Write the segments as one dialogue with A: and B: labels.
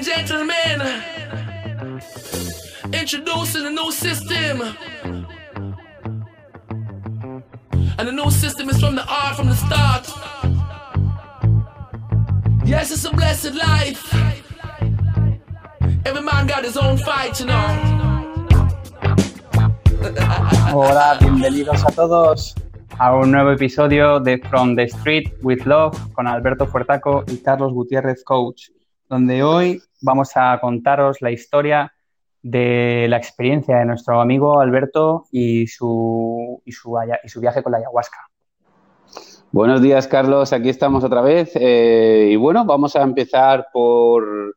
A: and gentlemen, introducing a new system. And the new system is from the art from the start. Yes, it's a blessed life. Every man got his own fight, you know.
B: Hola, bienvenidos a todos a un nuevo episodio de From the Street with Love con Alberto Fuertaco y Carlos Gutiérrez Coach, donde hoy vamos a contaros la historia de la experiencia de nuestro amigo Alberto y su, y su, y su viaje con la ayahuasca.
C: Buenos días, Carlos. Aquí estamos otra vez. Eh, y bueno, vamos a empezar por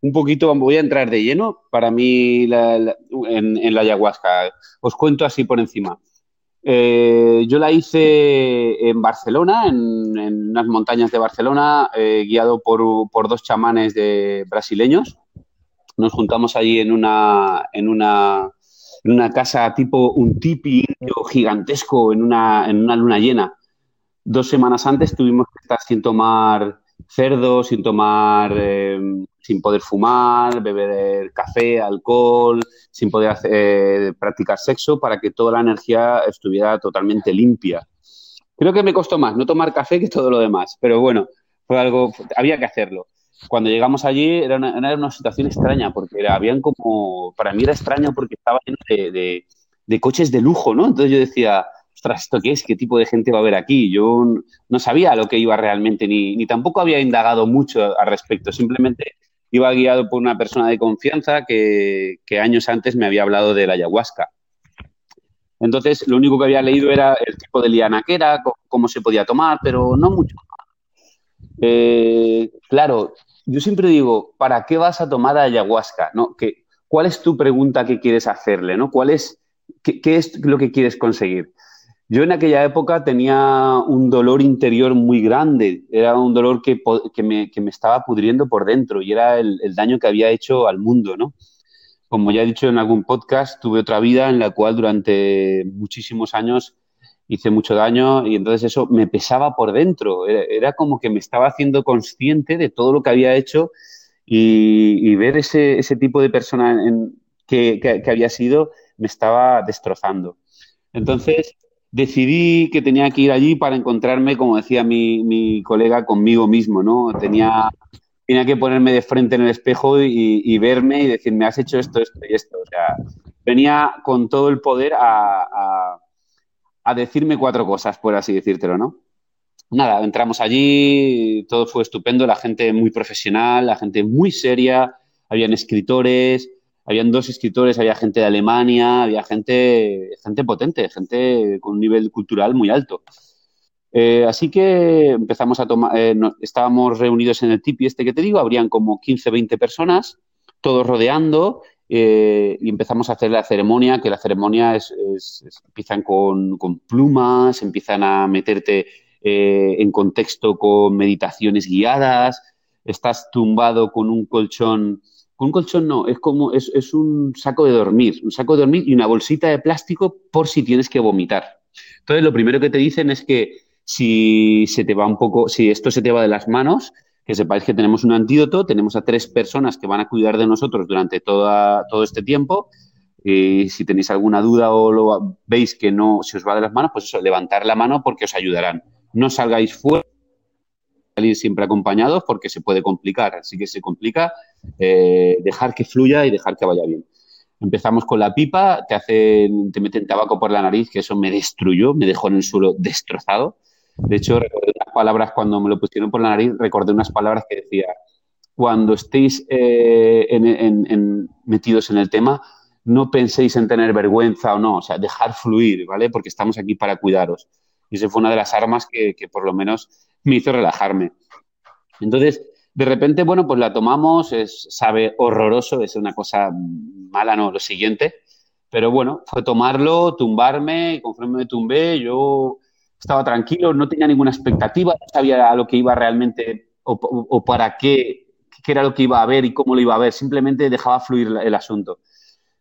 C: un poquito, voy a entrar de lleno para mí en, la ayahuasca. Os cuento así por encima. Eh, yo la hice en Barcelona, en, unas montañas de Barcelona, eh, guiado por, por, dos chamanes brasileños. Nos juntamos allí en una, en una, en una casa tipo un tipi gigantesco en una, en una luna llena. Dos semanas antes tuvimos que estar sin tomar cerdo, sin tomar, eh, sin poder fumar, beber café, alcohol, sin poder eh, practicar sexo para que toda la energía estuviera totalmente limpia. Creo que me costó más no tomar café que todo lo demás, pero bueno, fue algo, había que hacerlo. Cuando llegamos allí era una, era una situación extraña, porque habían como, para mí era extraño porque estaba lleno de, de coches de lujo, ¿no? Entonces yo decía, ostras, ¿esto qué es? ¿Qué tipo de gente va a haber aquí? Yo no sabía lo que iba realmente, ni, ni tampoco había indagado mucho al respecto. Simplemente iba guiado por una persona de confianza que, años antes me había hablado de la ayahuasca. Entonces, lo único que había leído era el tipo de liana que era, cómo se podía tomar, pero no mucho. Eh, claro, yo siempre digo, ¿para qué vas a tomar ayahuasca? ¿No? ¿Cuál es tu pregunta que quieres hacerle? ¿no? ¿Cuál es, qué, qué es lo que quieres conseguir? Yo en aquella época tenía un dolor interior muy grande, era un dolor que, me, estaba pudriendo por dentro y era el, daño que había hecho al mundo, ¿no? Como ya he dicho en algún podcast, tuve otra vida en la cual durante muchísimos años hice mucho daño y entonces eso me pesaba por dentro, era, como que me estaba haciendo consciente de todo lo que había hecho y, ver ese, tipo de persona que, que había sido me estaba destrozando. Entonces, decidí que tenía que ir allí para encontrarme, como decía mi, colega, conmigo mismo, ¿no? Tenía, tenía que ponerme de frente en el espejo y, verme y decirme, has hecho esto, esto y esto. O sea, venía con todo el poder a, a decirme cuatro cosas, por así decírtelo, ¿no? Nada, entramos allí, todo fue estupendo, la gente muy profesional, la gente muy seria, habían escritores, habían dos escritores, había gente de Alemania, había gente, gente potente, gente con un nivel cultural muy alto. Eh, así que empezamos a tomar, eh, estábamos reunidos en el tipi este que te digo, habrían como 15, 20 personas, todos rodeando, eh, y empezamos a hacer la ceremonia, que la ceremonia es, empiezan con, con, plumas, empiezan a meterte en contexto con meditaciones guiadas, estás tumbado con un colchón un colchón no, es como, es, es, un saco de dormir, un saco de dormir y una bolsita de plástico por si tienes que vomitar. Entonces, lo primero que te dicen es que si se te va un poco, si esto se te va de las manos, que sepáis que tenemos un antídoto, tenemos a tres personas que van a cuidar de nosotros durante toda, todo este tiempo. Y si tenéis alguna duda o lo veis que no se os va de las manos, pues eso, levantar la mano porque os ayudarán. No salgáis fuera salir siempre acompañados porque se puede complicar. Así que se complica, eh, dejar que fluya y dejar que vaya bien. Empezamos con la pipa, te hacen, te meten tabaco por la nariz, que eso me destruyó, me dejó en el suelo destrozado. De hecho, recordé unas palabras cuando me lo pusieron por la nariz, recordé unas palabras que decía, cuando estéis eh, metidos en el tema, no penséis en tener vergüenza o no, o sea, dejar fluir, ¿vale? Porque estamos aquí para cuidaros. Y esa fue una de las armas que por lo menos me hizo relajarme. Entonces, de repente, bueno, pues la tomamos, es, sabe horroroso, es una cosa mala, no, lo siguiente. Pero bueno, fue tomarlo, tumbarme, y conforme me tumbé, yo estaba tranquilo, no tenía ninguna expectativa, no sabía a lo que iba realmente o, para qué, qué era lo que iba a ver y cómo lo iba a ver, simplemente dejaba fluir el asunto.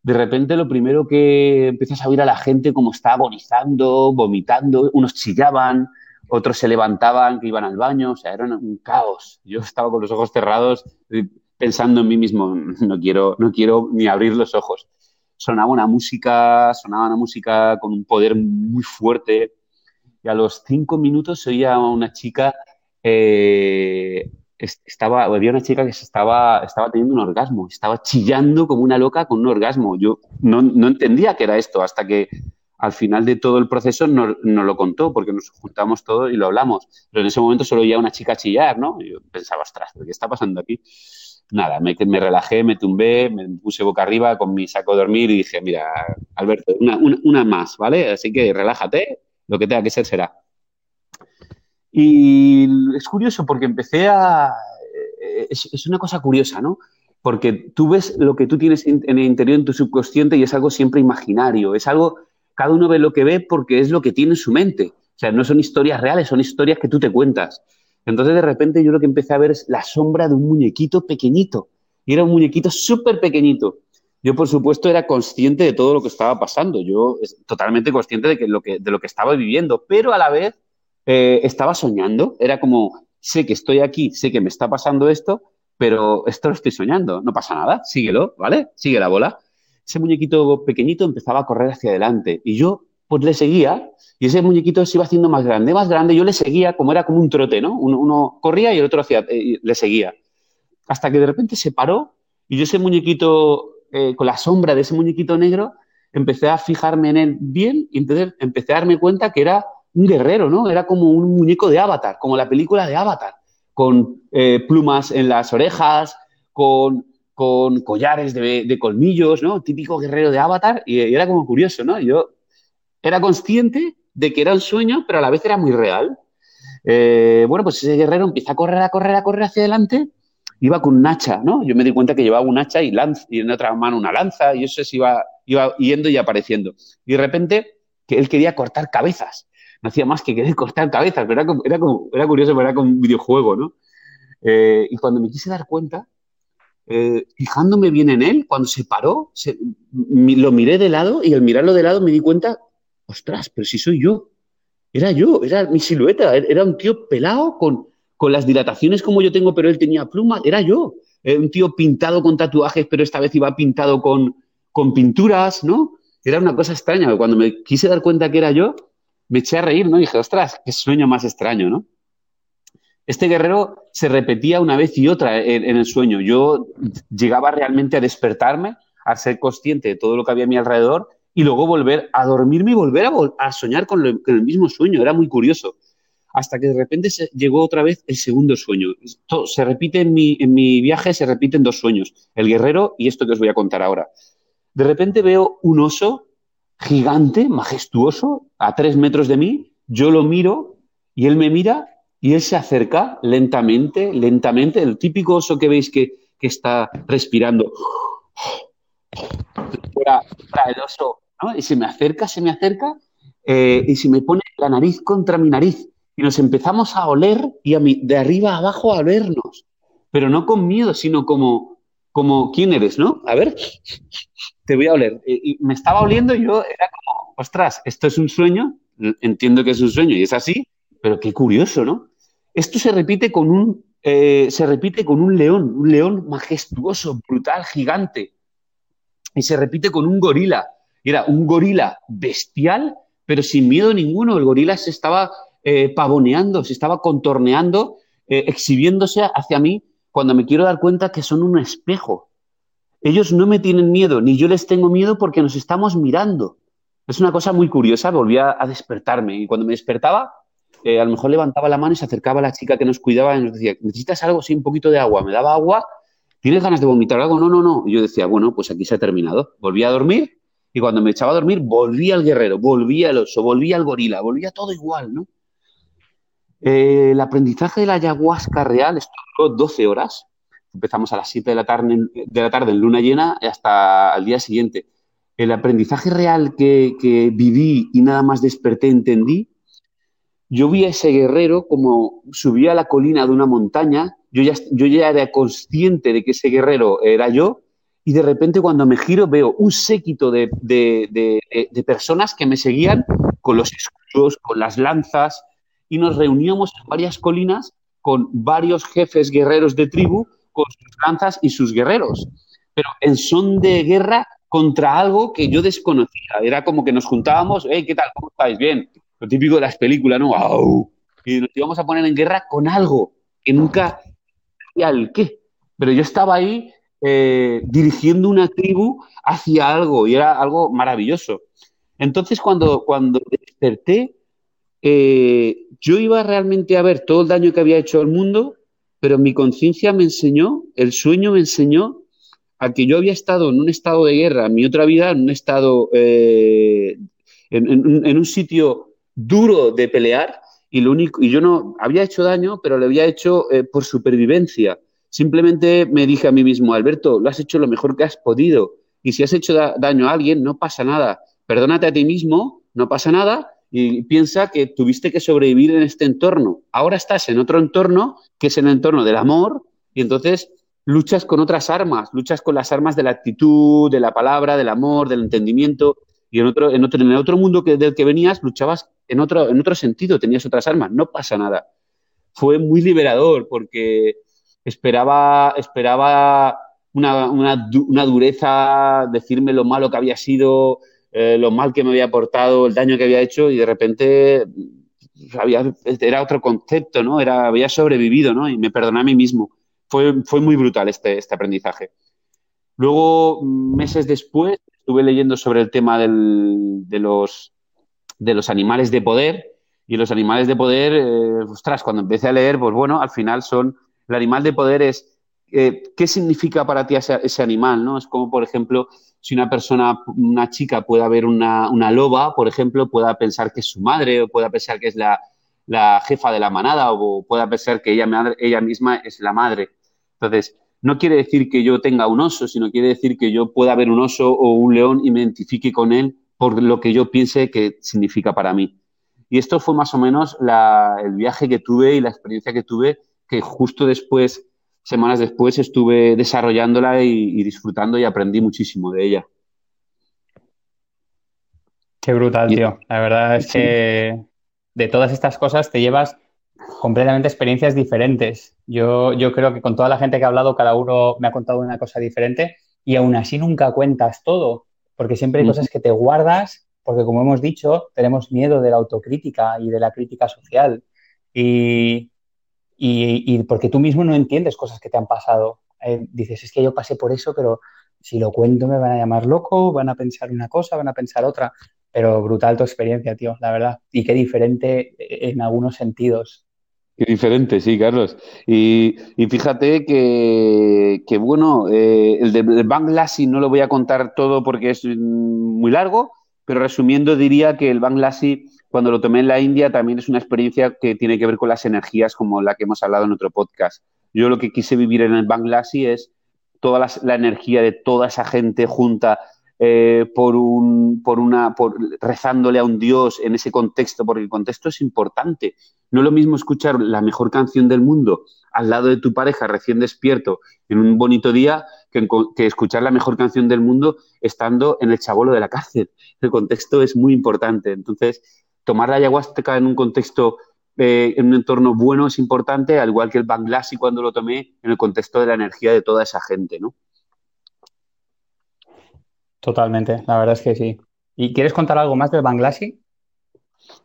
C: De repente lo primero que empiezas a oír a la gente como está agonizando, vomitando, unos chillaban, otros se levantaban, que iban al baño, o sea, era un caos. Yo estaba con los ojos cerrados, pensando en mí mismo, no quiero, no quiero ni abrir los ojos. Sonaba una música, sonaba una música con un poder muy fuerte. Y a los cinco minutos se oía una chica, eh, estaba, había una chica que se estaba, estaba teniendo un orgasmo, estaba chillando como una loca con un orgasmo. Yo no, no entendía qué era esto hasta que al final de todo el proceso nos, lo contó, porque nos juntamos todos y lo hablamos. Pero en ese momento solo oía una chica chillar, ¿no? Yo pensaba, ostras, ¿qué está pasando aquí? Nada, me, me, relajé, me tumbé, me puse boca arriba con mi saco de dormir y dije, mira, Alberto, una, una, más, ¿vale? Así que relájate, lo que tenga que ser será. Y es curioso porque empecé a... Es, es, una cosa curiosa, ¿no? Porque tú ves lo que tú tienes en el interior, en tu subconsciente, y es algo siempre imaginario, es algo cada uno ve lo que ve porque es lo que tiene en su mente. O sea, no son historias reales, son historias que tú te cuentas. Entonces, de repente, yo lo que empecé a ver es la sombra de un muñequito pequeñito. Y era un muñequito súper pequeñito. Yo, por supuesto, era consciente de todo lo que estaba pasando. Yo totalmente consciente de, lo que estaba viviendo, pero a la vez eh, estaba soñando. Era como, sé que estoy aquí, sé que me está pasando esto, pero esto lo estoy soñando. No pasa nada, síguelo, ¿vale? Sigue la bola ese muñequito pequeñito empezaba a correr hacia adelante y yo pues le seguía y ese muñequito se iba haciendo más grande, más grande, yo le seguía como era como un trote, ¿no? Uno, corría y el otro hacía, eh, le seguía. Hasta que de repente se paró y yo ese muñequito, eh, con la sombra de ese muñequito negro, empecé a fijarme en él bien y entonces empecé a darme cuenta que era un guerrero, ¿no? Era como un muñeco de Avatar, como la película de Avatar, con eh, plumas en las orejas, con con collares de, colmillos, ¿no? Típico guerrero de Avatar, y, era como curioso, ¿no? Yo era consciente de que era un sueño, pero a la vez era muy real. Eh, bueno, pues ese guerrero empieza a correr, a correr, a correr hacia adelante, iba con un hacha, ¿no? Yo me di cuenta que llevaba un hacha y, en otra mano una lanza, y eso se iba, yendo y apareciendo. Y de repente, que él quería cortar cabezas. No hacía más que querer cortar cabezas, pero era, era, como, era curioso, pero era como un videojuego, ¿no? Eh, y cuando me quise dar cuenta, eh, fijándome bien en él, cuando se paró, lo miré de lado y al mirarlo de lado me di cuenta, ostras, pero si soy yo. Era yo, era mi silueta, er, era un tío pelado con, con las dilataciones como yo tengo, pero él tenía plumas, era yo. Era un tío pintado con tatuajes, pero esta vez iba pintado con, con pinturas, ¿no? Era una cosa extraña. Cuando me quise dar cuenta que era yo, me eché a reír, ¿no? Y dije, ostras, qué sueño más extraño, ¿no? Este guerrero se repetía una vez y otra en, el sueño. Yo llegaba realmente a despertarme, a ser consciente de todo lo que había a mi alrededor y luego volver a dormirme y volver a, soñar con, el mismo sueño. Era muy curioso. Hasta que de repente llegó otra vez el segundo sueño. se repite en mi viaje, se repiten dos sueños. El guerrero y esto que os voy a contar ahora. De repente veo un oso gigante, majestuoso, a tres metros de mí. Yo lo miro y él me mira y él se acerca lentamente, lentamente, el típico oso que veis que, está respirando. El oso, Y se me acerca, se me acerca eh, y se me pone la nariz contra mi nariz. Y nos empezamos a oler y a de arriba a abajo a vernos. Pero no con miedo, sino como, como ¿quién eres, no? A ver, te voy a oler. Y, me estaba oliendo y yo era como, ostras, esto es un sueño, entiendo que es un sueño y es así, pero qué curioso, ¿no? Esto se repite con un, eh, se repite con un león, un león majestuoso, brutal, gigante. Y se repite con un gorila. Era un gorila bestial, pero sin miedo ninguno. El gorila se estaba eh, pavoneando, se estaba contorneando, eh, exhibiéndose hacia mí cuando me quiero dar cuenta que son un espejo. Ellos no me tienen miedo, ni yo les tengo miedo porque nos estamos mirando. Es una cosa muy curiosa, volví a despertarme y cuando me despertaba eh, a lo mejor levantaba la mano y se acercaba a la chica que nos cuidaba y nos decía, ¿necesitas algo? Sí, un poquito de agua. Me daba agua, ¿tienes ganas de vomitar algo? No, no, no. Y yo decía, bueno, pues aquí se ha terminado. Volví a dormir y cuando me echaba a dormir volvía al guerrero, volvía al oso, volvía al gorila, volvía todo igual, ¿no? Eh, el aprendizaje de la ayahuasca real estuvo 12 horas. Empezamos a las 7 de la, tarde, de la tarde en luna llena hasta el día siguiente. El aprendizaje real que viví y nada más desperté, entendí, yo vi a ese guerrero como subía a la colina de una montaña, yo ya, yo ya era consciente de que ese guerrero era yo, y de repente cuando me giro veo un séquito de, personas que me seguían con los escudos, con las lanzas, y nos reuníamos en varias colinas con varios jefes guerreros de tribu con sus lanzas y sus guerreros, pero en son de guerra contra algo que yo desconocía. Era como que nos juntábamos, hey, ¿qué tal? ¿Cómo estáis? Bien. Lo típico de las películas, ¿no? ¡Wow! Y nos íbamos a poner en guerra con algo que nunca sabía el qué. Pero yo estaba ahí eh, dirigiendo una tribu hacia algo y era algo maravilloso. Entonces, cuando, cuando desperté, eh, yo iba realmente a ver todo el daño que había hecho al mundo, pero mi conciencia me enseñó, el sueño me enseñó a que yo había estado en un estado de guerra, en mi otra vida, en un estado, eh, en, un sitio duro de pelear, y lo único, y yo no había hecho daño, pero lo había hecho eh, por supervivencia. Simplemente me dije a mí mismo, Alberto, lo has hecho lo mejor que has podido. Y si has hecho daño a alguien, no pasa nada. Perdónate a ti mismo, no pasa nada, y piensa que tuviste que sobrevivir en este entorno. Ahora estás en otro entorno, que es el entorno del amor, y entonces luchas con otras armas, luchas con las armas de la actitud, de la palabra, del amor, del entendimiento, y en otro, en otro, en el otro mundo que, del que venías luchabas en otro, en otro sentido, tenías otras armas, no pasa nada. Fue muy liberador porque esperaba, esperaba una, una, dureza, decirme lo malo que había sido, eh, lo mal que me había portado, el daño que había hecho y de repente había, era otro concepto, ¿no? Era, había sobrevivido, ¿no? Y me perdoné a mí mismo. Fue, fue muy brutal este, este aprendizaje. Luego, meses después, estuve leyendo sobre el tema del, de, los, de los animales de poder y los animales de poder, eh, ostras, cuando empecé a leer, pues bueno, al final son, el animal de poder es, eh, ¿qué significa para ti ese, animal, ¿no? Es como, por ejemplo, si una persona, una chica pueda ver una, loba, por ejemplo, pueda pensar que es su madre o pueda pensar que es la, jefa de la manada o pueda pensar que ella, ella misma es la madre. Entonces, no quiere decir que yo tenga un oso, sino quiere decir que yo pueda ver un oso o un león y me identifique con él por lo que yo piense que significa para mí. Y esto fue más o menos el viaje que tuve y la experiencia que tuve, que justo después semanas después estuve desarrollándola y, disfrutando y aprendí muchísimo de ella.
B: Qué brutal, tío. La verdad es que de todas estas cosas te llevas completamente experiencias diferentes. Yo, yo creo que con toda la gente que ha hablado, cada uno me ha contado una cosa diferente y aún así nunca cuentas todo, porque siempre hay cosas que te guardas, porque como hemos dicho, tenemos miedo de la autocrítica y de la crítica social. Y, y, porque tú mismo no entiendes cosas que te han pasado. Eh, dices, es que yo pasé por eso, pero si lo cuento me van a llamar loco, van a pensar una cosa, van a pensar otra. Pero brutal tu experiencia, tío, la verdad. Y qué diferente en algunos sentidos.
C: Qué diferente, sí, Carlos. Y, fíjate que, que bueno, eh, el de Bangladesh no lo voy a contar todo porque es muy largo, pero resumiendo diría que el Bangladesh cuando lo tomé en la India también es una experiencia que tiene que ver con las energías como la que hemos hablado en otro podcast. Yo lo que quise vivir en el Bangladesh es toda la, energía de toda esa gente junta eh, por un, por una, por, rezándole a un Dios en ese contexto, porque el contexto es importante. No es lo mismo escuchar la mejor canción del mundo al lado de tu pareja recién despierto en un bonito día que, escuchar la mejor canción del mundo estando en el chabolo de la cárcel. El contexto es muy importante. Entonces, tomar la ayahuasca en un contexto, eh, en un entorno bueno es importante, al igual que el Banglasi cuando lo tomé, en el contexto de la energía de toda esa gente, ¿no?
B: Totalmente, la verdad es que sí. ¿Y quieres contar algo más del Banglasi?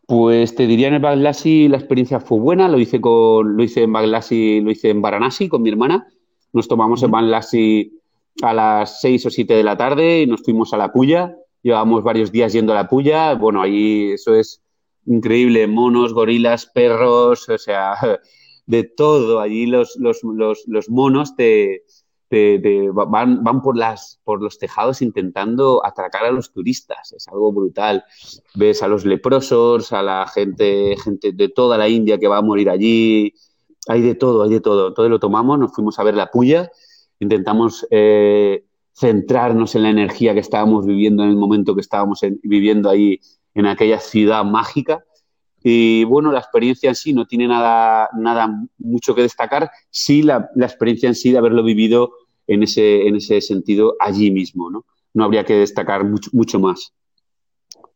C: Pues te diría en el Banglasi la experiencia fue buena, lo hice con, lo hice en Banglasi, lo hice en Varanasi con mi hermana. Nos tomamos el Banglasi a las 6 o 7 de la tarde y nos fuimos a la Puya. Llevamos varios días yendo a la Puya. Bueno, ahí eso es increíble, monos, gorilas, perros, o sea, de todo. Allí los, los, los, monos te, van, van por, las, por los tejados intentando atracar a los turistas. Es algo brutal. Ves a los leprosos, a la gente, gente de toda la India que va a morir allí. Hay de todo, hay de todo. Entonces lo tomamos, nos fuimos a ver la puya, intentamos eh, centrarnos en la energía que estábamos viviendo en el momento que estábamos viviendo ahí en aquella ciudad mágica. Y bueno, la experiencia en sí no tiene nada, nada mucho que destacar, sí la, experiencia en sí de haberlo vivido en ese, en ese sentido allí mismo, ¿no? No habría que destacar mucho, mucho más.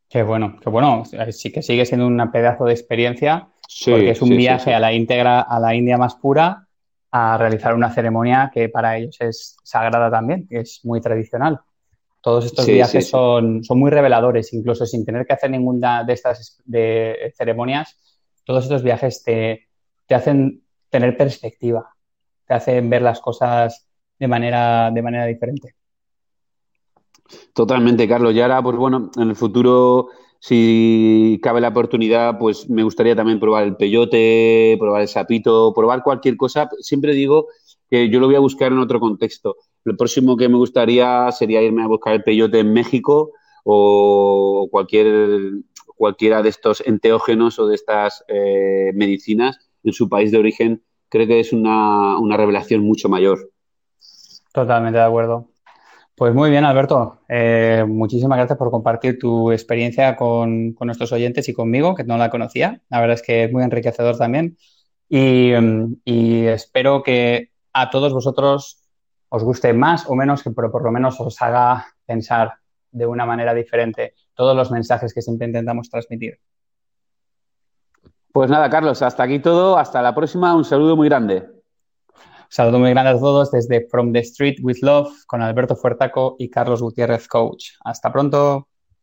B: Qué bueno, qué bueno. Sí que sigue siendo un pedazo de experiencia, porque es un viaje a la íntegra, a la India más pura, a realizar una ceremonia que para ellos es sagrada también, que es muy tradicional. Todos estos viajes Son, son muy reveladores, incluso sin tener que hacer ninguna de estas de ceremonias, todos estos viajes te, te hacen tener perspectiva, te hacen ver las cosas de manera, de manera diferente.
C: Totalmente, Carlos. Y ahora, pues bueno, en el futuro, si cabe la oportunidad, pues me gustaría también probar el peyote, probar el sapito, probar cualquier cosa. Siempre digo que yo lo voy a buscar en otro contexto. Lo próximo que me gustaría sería irme a buscar el peyote en México o cualquier, cualquiera de estos enteógenos o de estas eh, medicinas en su país de origen. Creo que es una, una revelación mucho mayor.
B: Totalmente de acuerdo. Pues muy bien, Alberto. Eh, muchísimas gracias por compartir tu experiencia con, nuestros oyentes y conmigo, que no la conocía. La verdad es que es muy enriquecedor también. Y, espero que a todos vosotros os guste más o menos, pero por lo menos os haga pensar de una manera diferente todos los mensajes que siempre intentamos transmitir.
C: Pues nada, Carlos, hasta aquí todo. Hasta la próxima. Un saludo muy grande.
B: Saludo muy grande a todos desde From the Street with Love con Alberto Fuertaco y Carlos Gutiérrez Coach. Hasta pronto.